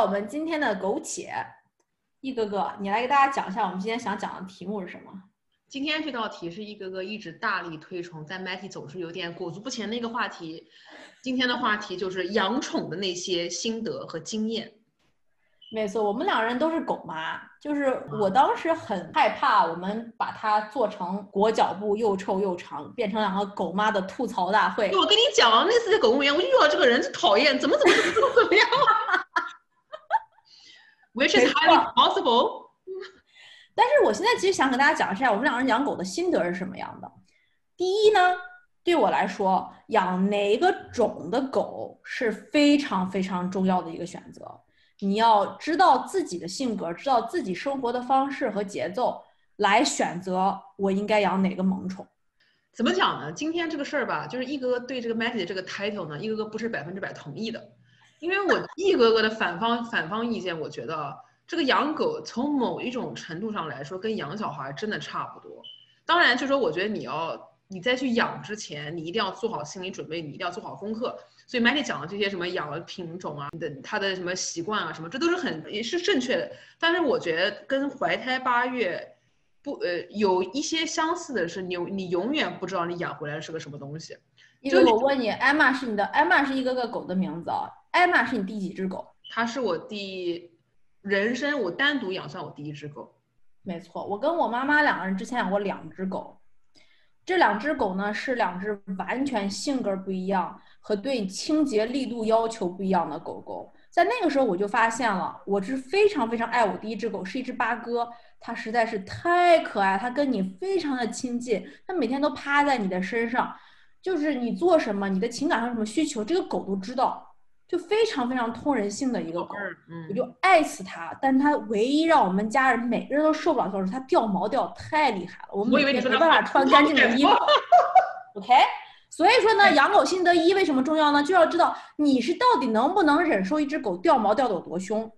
我们今天的苟且。一哥哥，你来给大家讲一下我们今天想讲的题目是什么？今天这道题是一哥哥一直大力推崇，在 Matty 总是有点裹足不前的一个话题。今天的话题就是养宠的那些心得和经验。没错，我们两人都是狗妈，就是我当时很害怕，我们把它做成裹脚布又臭又长，变成两个狗妈的吐槽大会。我跟你讲，那次在狗公园，我遇到这个人就讨厌，怎么怎么怎么怎么怎么样。Which is highly possible。但是我现在其实想给大家讲一下，我们两个人养狗的心得是什么样的。第一呢，对我来说，养哪个种的狗是非常非常重要的一个选择。你要知道自己的性格，知道自己生活的方式和节奏，来选择我应该养哪个萌宠。怎么讲呢？今天这个事儿吧，就是一哥哥对这个 Matty 的这个 title 呢，一哥哥不是百分之百同意的，因为我一哥哥的反方反方意见，我觉得这个养狗从某一种程度上来说，跟养小孩真的差不多。当然，就说我觉得你要你在去养之前，你一定要做好心理准备，你一定要做好功课。所以 Matty 讲的这些什么养的品种啊，的它的什么习惯啊，什么这都是很也是正确的。但是我觉得跟怀胎八月不呃有一些相似的是，你你永远不知道你养回来是个什么东西。因为我问你，艾玛是你的艾玛是一个个狗的名字啊？艾玛是你第几只狗？它是我第人生我单独养算我第一只狗。没错，我跟我妈妈两个人之前养过两只狗，这两只狗呢是两只完全性格不一样。和对清洁力度要求不一样的狗狗，在那个时候我就发现了，我是非常非常爱我第一只狗，是一只八哥，它实在是太可爱，它跟你非常的亲近，它每天都趴在你的身上，就是你做什么，你的情感上什么需求，这个狗都知道，就非常非常通人性的一个狗，我就爱死它。但是它唯一让我们家人每个人都受不了就是它掉毛掉太厉害了，我们没办法穿干净的衣服。OK。所以说呢，养狗心得一为什么重要呢？就要知道你是到底能不能忍受一只狗掉毛掉的有多凶。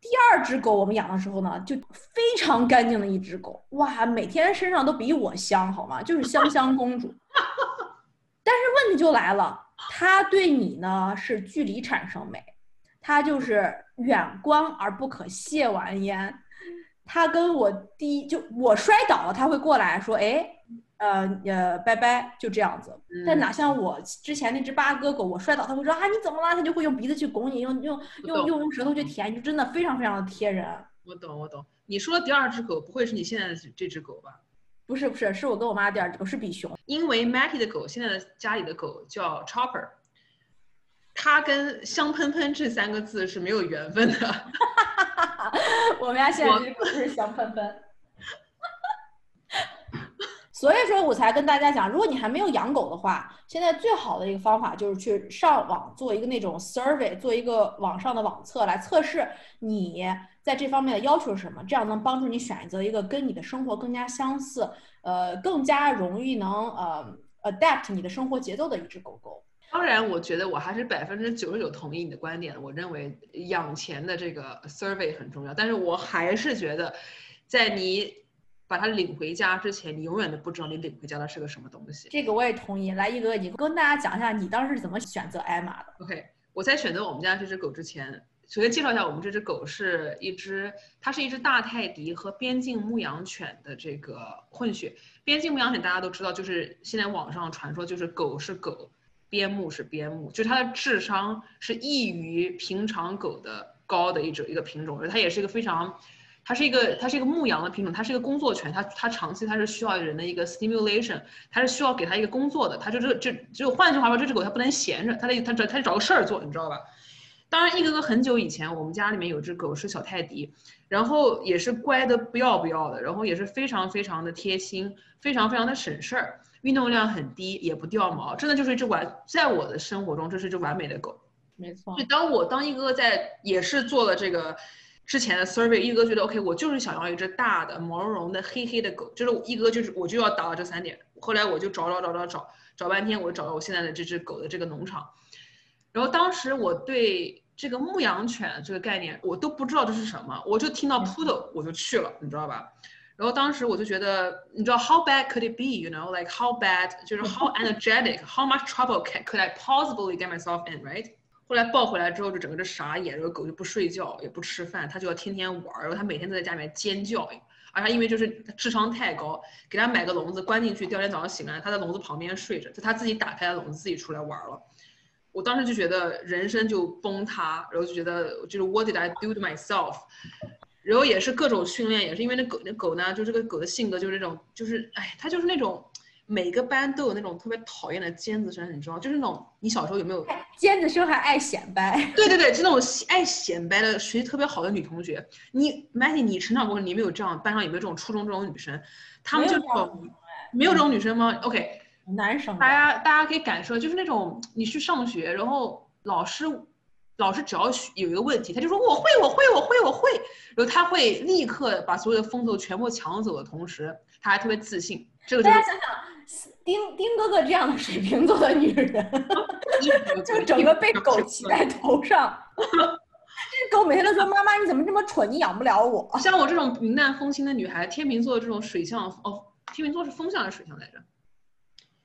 第二只狗我们养的时候呢，就非常干净的一只狗，哇，每天身上都比我香，好吗？就是香香公主。但是问题就来了，它对你呢是距离产生美，它就是远观而不可亵玩焉。它跟我第一就我摔倒了，它会过来说，哎。呃呃，拜拜，就这样子。但哪像我之前那只八哥狗，我摔倒，它会说啊你怎么了？它就会用鼻子去拱你，用用用用用舌头去舔，就真的非常非常的贴人。我懂我懂。你说的第二只狗不会是你现在的这只狗吧？不是不是，是我跟我妈第二只狗是比熊。因为 Matty 的狗现在的家里的狗叫 Chopper，它跟香喷喷这三个字是没有缘分的。我们家现在这只狗是香喷喷。所以说我才跟大家讲，如果你还没有养狗的话，现在最好的一个方法就是去上网做一个那种 survey，做一个网上的网测来测试你在这方面的要求是什么，这样能帮助你选择一个跟你的生活更加相似，呃，更加容易能呃 adapt 你的生活节奏的一只狗狗。当然，我觉得我还是百分之九十九同意你的观点，我认为养前的这个 survey 很重要，但是我还是觉得在你。把它领回家之前，你永远都不知道你领回家的是个什么东西。这个我也同意。来，一哥，你跟大家讲一下你当时是怎么选择艾玛的？OK，我在选择我们家这只狗之前，首先介绍一下我们这只狗是一只，它是一只大泰迪和边境牧羊犬的这个混血。边境牧羊犬大家都知道，就是现在网上传说就是狗是狗，边牧是边牧，就是它的智商是异于平常狗的高的一种一个品种，而它也是一个非常。它是一个，它是一个牧羊的品种，它是一个工作犬，它它长期它是需要人的一个 stimulation，它是需要给它一个工作的，它就这这就换句话说，这只狗它不能闲着，它得它找它得找个事儿做，你知道吧？当然，一哥哥很久以前，我们家里面有只狗是小泰迪，然后也是乖的不要不要的，然后也是非常非常的贴心，非常非常的省事儿，运动量很低，也不掉毛，真的就是一只完，在我的生活中，这是一只完美的狗。没错。就当我当一哥哥在也是做了这个。之前的 survey，一哥觉得 OK，我就是想要一只大的毛茸茸的黑黑的狗，就是一哥就是我就要达到这三点。后来我就找找找找找找半天，我找到我现在的这只狗的这个农场。然后当时我对这个牧羊犬这个概念我都不知道这是什么，我就听到 poodle 我就去了，你知道吧？然后当时我就觉得，你知道 how bad could it be？You know like how bad？就是 how energetic？How much trouble can could I possibly get myself in？Right？后来抱回来之后就整个就傻眼，这个狗就不睡觉也不吃饭，它就要天天玩儿，然后它每天都在家里面尖叫，而它因为就是智商太高，给它买个笼子关进去，第二天早上醒来它在笼子旁边睡着，就它自己打开了笼子自己出来玩了。我当时就觉得人生就崩塌，然后就觉得就是 What did I do to myself？然后也是各种训练，也是因为那狗那狗呢，就这个狗的性格就是那种，就是哎，它就是那种每个班都有那种特别讨厌的尖子生，你知道就是那种你小时候有没有尖子生还爱显摆？对对对，就那种爱显摆的学习特别好的女同学。你 Maggie，你成长过程你没有这样，班上有没有这种初中这种女生？她们就没有这种女生吗？OK，男生。大家大家可以感受，就是那种你去上学，然后老师。老师只要有一个问题，他就说我会，我会，我会，我会，然后他会立刻把所有的风头全部抢走的同时，他还特别自信。这个大家想想，丁丁哥哥这样的水瓶座的女人，就整个被狗骑在头上。这狗每天都说：“妈妈，你怎么这么蠢？你养不了我。”像我这种云淡风轻的女孩，天秤座这种水象哦，天秤座是风象还是水象来着？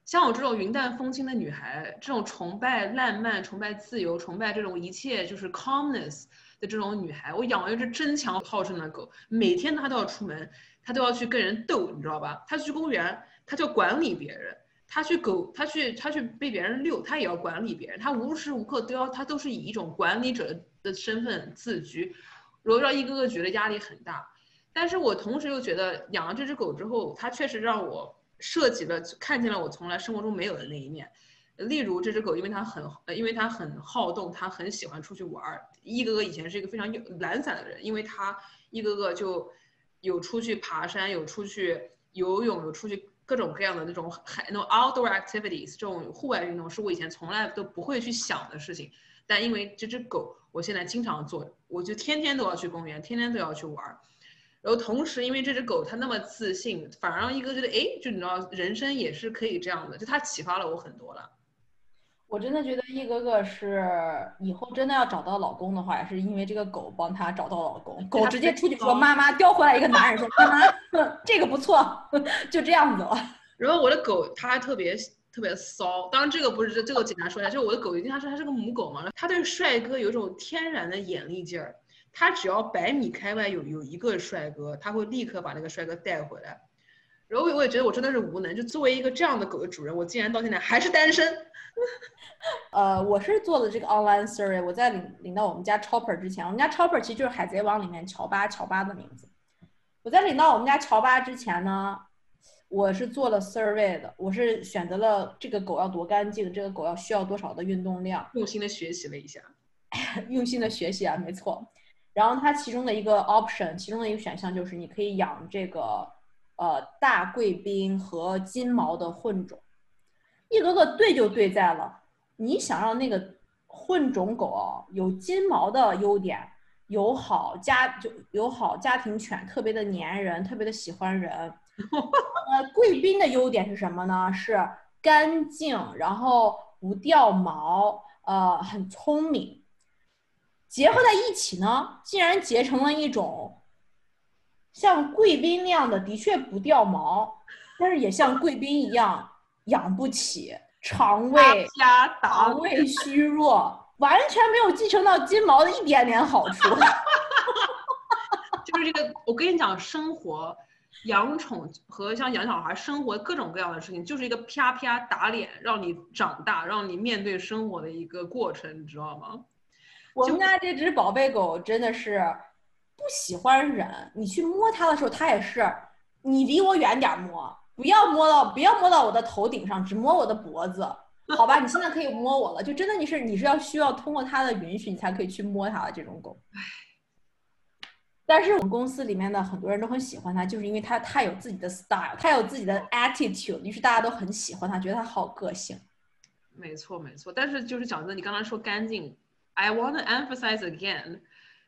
像我这种云淡风轻的女孩，这种崇拜浪漫、崇拜自由、崇拜这种一切就是 calmness 的这种女孩，我养了一只争强好胜的狗，每天她都要出门，她都要去跟人斗，你知道吧？她去公园，他就管理别人；他去狗，他去他去被别人遛，他也要管理别人。他无时无刻都要，他都是以一种管理者的身份自居，然后让一个个觉得压力很大。但是我同时又觉得养了这只狗之后，它确实让我。涉及了，看见了我从来生活中没有的那一面，例如这只狗，因为它很，因为它很好动，它很喜欢出去玩儿。一哥哥以前是一个非常懒散的人，因为他一哥哥就有出去爬山，有出去游泳，有出去各种各样的那种海，那种 outdoor activities，这种户外运动是我以前从来都不会去想的事情。但因为这只狗，我现在经常做，我就天天都要去公园，天天都要去玩儿。然后同时，因为这只狗它那么自信，反而让一个觉得，哎，就你知道，人生也是可以这样的，就它启发了我很多了。我真的觉得一哥哥是以后真的要找到老公的话，也是因为这个狗帮他找到老公。狗直接出去说妈妈，叼回来一个男人说妈妈，这个不错，就这样子了。然后我的狗它还特别特别骚，当然这个不是这这个简单说一下，就是我的狗，因为它是它是个母狗嘛，它对帅哥有一种天然的眼力劲儿。它只要百米开外有有一个帅哥，它会立刻把那个帅哥带回来。然后我也觉得我真的是无能，就作为一个这样的狗的主人，我竟然到现在还是单身。呃，我是做的这个 online survey，我在领领到我们家 Chopper 之前，我们家 Chopper 其实就是海贼王里面乔巴乔巴的名字。我在领到我们家乔巴之前呢，我是做了 survey 的，我是选择了这个狗要多干净，这个狗要需要多少的运动量，用心的学习了一下，用心的学习啊，没错。然后它其中的一个 option，其中的一个选项就是你可以养这个呃大贵宾和金毛的混种。一个个对就对在了，你想让那个混种狗啊有金毛的优点，友好家就友好家庭犬，特别的粘人，特别的喜欢人。呃，贵宾的优点是什么呢？是干净，然后不掉毛，呃，很聪明。结合在一起呢，竟然结成了一种像贵宾那样的，的确不掉毛，但是也像贵宾一样养不起，肠胃肠胃虚弱，完全没有继承到金毛的一点点好处。就是这个，我跟你讲，生活养宠和像养小孩，生活各种各样的事情，就是一个啪啪打脸，让你长大，让你面对生活的一个过程，你知道吗？我们家这只宝贝狗真的是不喜欢人，你去摸它的时候，它也是你离我远点摸，不要摸到，不要摸到我的头顶上，只摸我的脖子，好吧？你现在可以摸我了，就真的你是你是要需要通过它的允许，你才可以去摸它的这种狗。唉，但是我们公司里面的很多人都很喜欢它，就是因为它太有自己的 style，它有自己的 attitude，于是大家都很喜欢它，觉得它好个性。没错没错，但是就是讲真的，你刚才说干净。I want to emphasize again，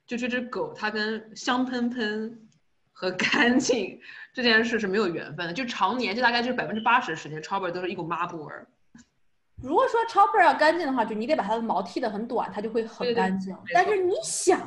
就这只狗，它跟香喷喷和 干净这件事是没有缘分的。就常年，就大概就是百分之八十的时间，Chopper 都是一股抹布味儿。如果说 Chopper 要干净的话，就你得把它的毛剃得很短，它就会很干净。但是你想，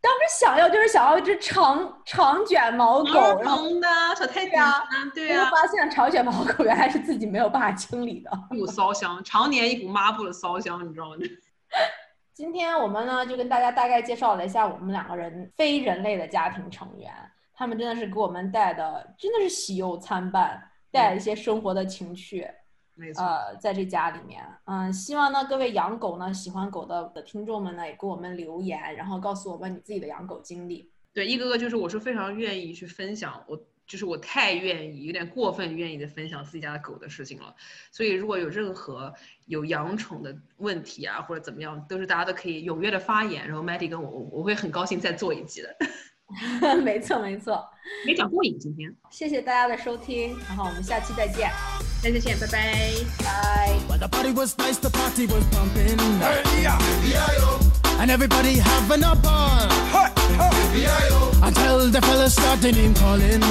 当时想要就是想要一只长长卷毛狗，然后的小太阳，对啊，发现长卷毛狗原来是自己没有办法清理的，一股骚香，常年一股抹布的骚香，你知道吗？今天我们呢就跟大家大概介绍了一下我们两个人非人类的家庭成员，他们真的是给我们带的真的是喜忧参半，带来一些生活的情趣。没错，呃，在这家里面，嗯，希望呢各位养狗呢喜欢狗的的听众们呢也给我们留言，然后告诉我们你自己的养狗经历。对，一哥哥就是我是非常愿意去分享，我就是我太愿意，有点过分愿意的分享自己家的狗的事情了。所以如果有任何有养宠的问题啊，或者怎么样，都是大家都可以踊跃的发言，然后 Matty 跟我，我我会很高兴再做一集的。没 错没错，没讲过瘾今天，谢谢大家的收听，然后我们下期再见，再见见，拜拜。拜。and everybody having a ball. Until the fellas start the name calling.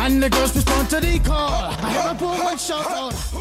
And the girls respond to the call. I have a boom and shout out.